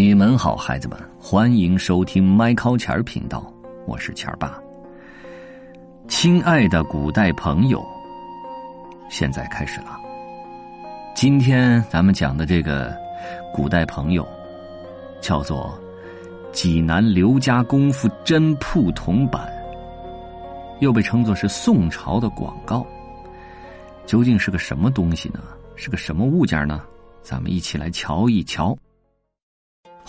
你们好，孩子们，欢迎收听麦考钱儿频道，我是钱儿爸。亲爱的古代朋友，现在开始了。今天咱们讲的这个古代朋友，叫做济南刘家功夫针铺铜板，又被称作是宋朝的广告。究竟是个什么东西呢？是个什么物件呢？咱们一起来瞧一瞧。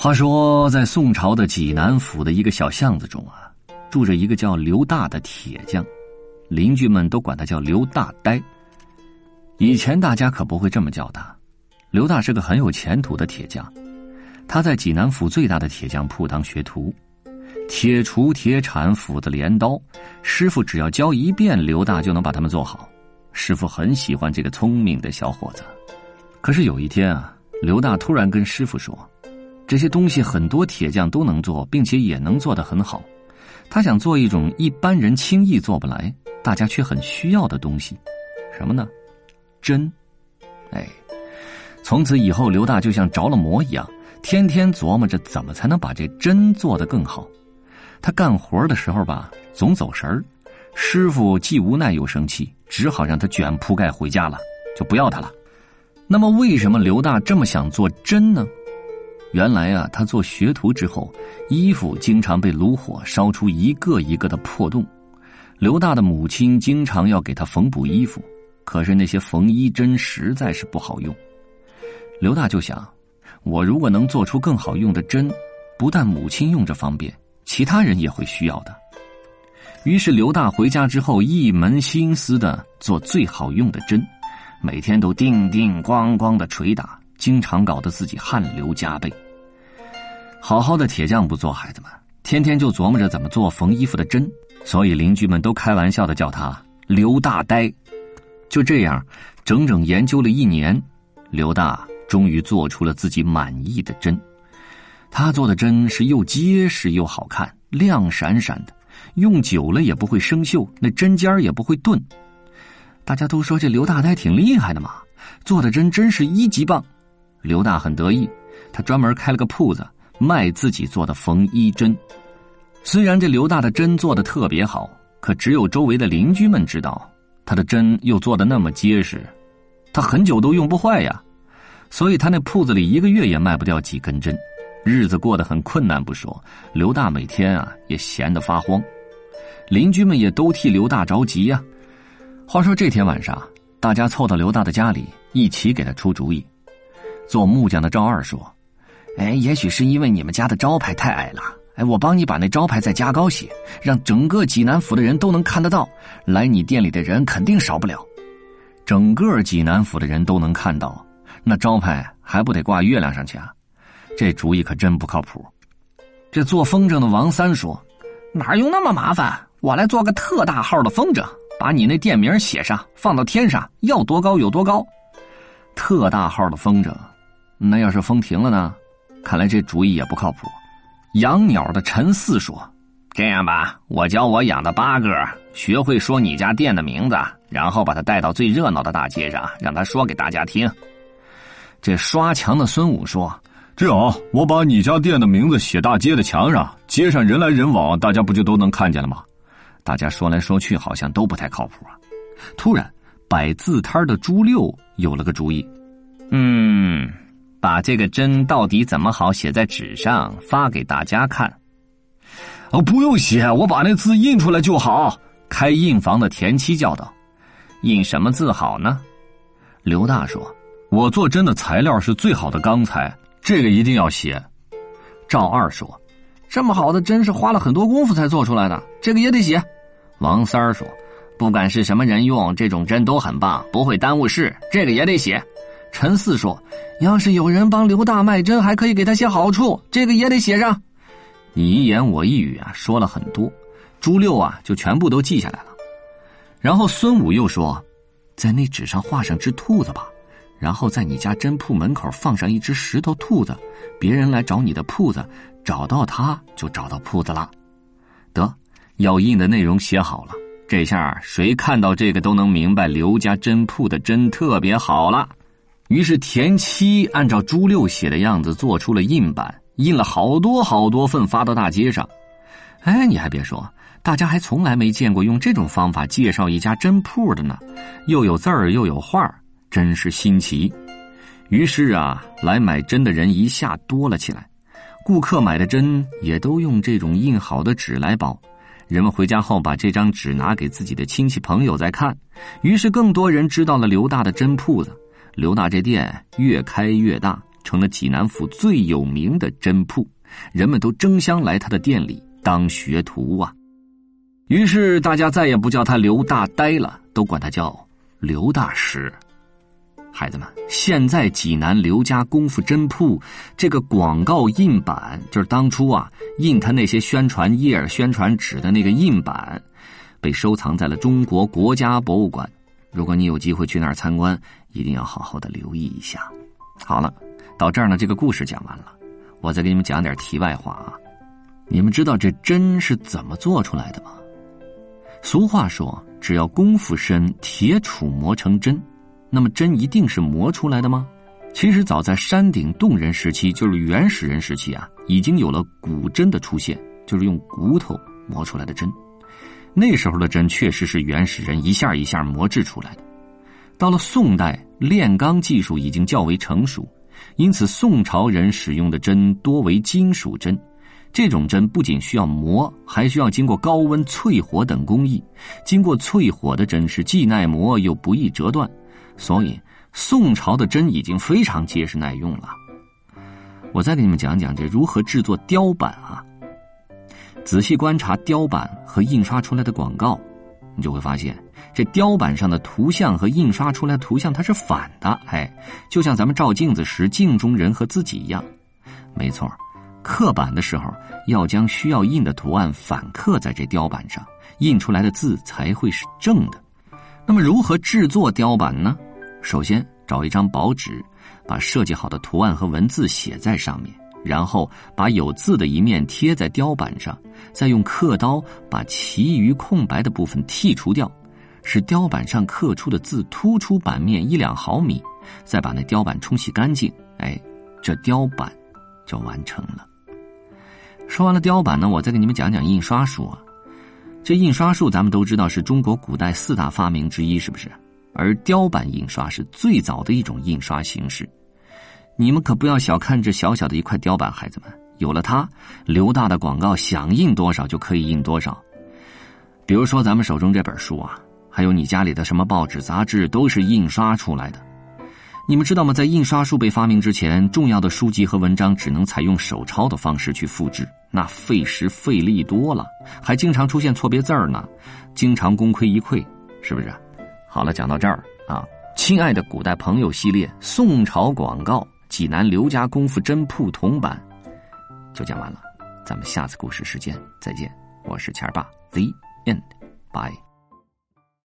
话说，在宋朝的济南府的一个小巷子中啊，住着一个叫刘大的铁匠，邻居们都管他叫刘大呆。以前大家可不会这么叫他。刘大是个很有前途的铁匠，他在济南府最大的铁匠铺当学徒，铁锄、铁铲、斧子、镰刀，师傅只要教一遍，刘大就能把他们做好。师傅很喜欢这个聪明的小伙子。可是有一天啊，刘大突然跟师傅说。这些东西很多铁匠都能做，并且也能做得很好。他想做一种一般人轻易做不来，大家却很需要的东西，什么呢？针。哎，从此以后，刘大就像着了魔一样，天天琢磨着怎么才能把这针做得更好。他干活的时候吧，总走神儿。师傅既无奈又生气，只好让他卷铺盖回家了，就不要他了。那么，为什么刘大这么想做针呢？原来啊，他做学徒之后，衣服经常被炉火烧出一个一个的破洞。刘大的母亲经常要给他缝补衣服，可是那些缝衣针实在是不好用。刘大就想，我如果能做出更好用的针，不但母亲用着方便，其他人也会需要的。于是刘大回家之后，一门心思的做最好用的针，每天都叮叮咣咣的捶打。经常搞得自己汗流浃背。好好的铁匠不做，孩子们天天就琢磨着怎么做缝衣服的针，所以邻居们都开玩笑的叫他刘大呆。就这样，整整研究了一年，刘大终于做出了自己满意的针。他做的针是又结实又好看，亮闪闪的，用久了也不会生锈，那针尖儿也不会钝。大家都说这刘大呆挺厉害的嘛，做的针真是一级棒。刘大很得意，他专门开了个铺子卖自己做的缝衣针。虽然这刘大的针做的特别好，可只有周围的邻居们知道，他的针又做的那么结实，他很久都用不坏呀。所以他那铺子里一个月也卖不掉几根针，日子过得很困难不说，刘大每天啊也闲得发慌，邻居们也都替刘大着急呀。话说这天晚上，大家凑到刘大的家里，一起给他出主意。做木匠的赵二说：“哎，也许是因为你们家的招牌太矮了。哎，我帮你把那招牌再加高些，让整个济南府的人都能看得到。来你店里的人肯定少不了。整个济南府的人都能看到，那招牌还不得挂月亮上去啊？这主意可真不靠谱。”这做风筝的王三说：“哪用那么麻烦？我来做个特大号的风筝，把你那店名写上，放到天上，要多高有多高。特大号的风筝。”那要是风停了呢？看来这主意也不靠谱。养鸟的陈四说：“这样吧，我教我养的八哥学会说你家店的名字，然后把他带到最热闹的大街上，让他说给大家听。”这刷墙的孙武说：“这样，我把你家店的名字写大街的墙上，街上人来人往，大家不就都能看见了吗？”大家说来说去，好像都不太靠谱啊。突然，摆字摊的朱六有了个主意：“嗯。”把这个针到底怎么好写在纸上发给大家看？哦，不用写，我把那字印出来就好。开印房的田七叫道：“印什么字好呢？”刘大说：“我做针的材料是最好的钢材，这个一定要写。”赵二说：“这么好的针是花了很多功夫才做出来的，这个也得写。”王三儿说：“不管是什么人用，这种针都很棒，不会耽误事，这个也得写。”陈四说：“要是有人帮刘大卖针，还可以给他些好处，这个也得写上。”你一言我一语啊，说了很多，朱六啊就全部都记下来了。然后孙武又说：“在那纸上画上只兔子吧，然后在你家针铺门口放上一只石头兔子，别人来找你的铺子，找到它就找到铺子了。得，要印的内容写好了，这下谁看到这个都能明白刘家针铺的针特别好了。”于是田七按照朱六写的样子做出了印版，印了好多好多份发到大街上。哎，你还别说，大家还从来没见过用这种方法介绍一家针铺的呢，又有字儿又有画，真是新奇。于是啊，来买针的人一下多了起来，顾客买的针也都用这种印好的纸来包。人们回家后把这张纸拿给自己的亲戚朋友在看，于是更多人知道了刘大的针铺子。刘大这店越开越大，成了济南府最有名的针铺，人们都争相来他的店里当学徒啊。于是大家再也不叫他刘大呆了，都管他叫刘大师。孩子们，现在济南刘家功夫针铺这个广告印版，就是当初啊印他那些宣传页、宣传纸的那个印版，被收藏在了中国国家博物馆。如果你有机会去那儿参观，一定要好好的留意一下。好了，到这儿呢，这个故事讲完了。我再给你们讲点题外话啊。你们知道这针是怎么做出来的吗？俗话说，只要功夫深，铁杵磨成针。那么针一定是磨出来的吗？其实早在山顶洞人时期，就是原始人时期啊，已经有了骨针的出现，就是用骨头磨出来的针。那时候的针确实是原始人一下一下磨制出来的。到了宋代，炼钢技术已经较为成熟，因此宋朝人使用的针多为金属针。这种针不仅需要磨，还需要经过高温淬火等工艺。经过淬火的针是既耐磨又不易折断，所以宋朝的针已经非常结实耐用了。我再给你们讲讲这如何制作雕版啊。仔细观察雕版和印刷出来的广告，你就会发现，这雕版上的图像和印刷出来图像它是反的。哎，就像咱们照镜子时镜中人和自己一样。没错，刻版的时候要将需要印的图案反刻在这雕版上，印出来的字才会是正的。那么，如何制作雕版呢？首先找一张薄纸，把设计好的图案和文字写在上面。然后把有字的一面贴在雕板上，再用刻刀把其余空白的部分剔除掉，使雕板上刻出的字突出版面一两毫米，再把那雕板冲洗干净，哎，这雕板就完成了。说完了雕板呢，我再给你们讲讲印刷术啊。这印刷术咱们都知道是中国古代四大发明之一，是不是？而雕版印刷是最早的一种印刷形式。你们可不要小看这小小的一块雕版，孩子们，有了它，刘大的广告想印多少就可以印多少。比如说咱们手中这本书啊，还有你家里的什么报纸、杂志，都是印刷出来的。你们知道吗？在印刷术被发明之前，重要的书籍和文章只能采用手抄的方式去复制，那费时费力多了，还经常出现错别字儿呢，经常功亏一篑，是不是？好了，讲到这儿啊，亲爱的古代朋友系列宋朝广告。济南刘家功夫真铺铜版就讲完了，咱们下次故事时间再见。我是钱儿爸，The End，Bye。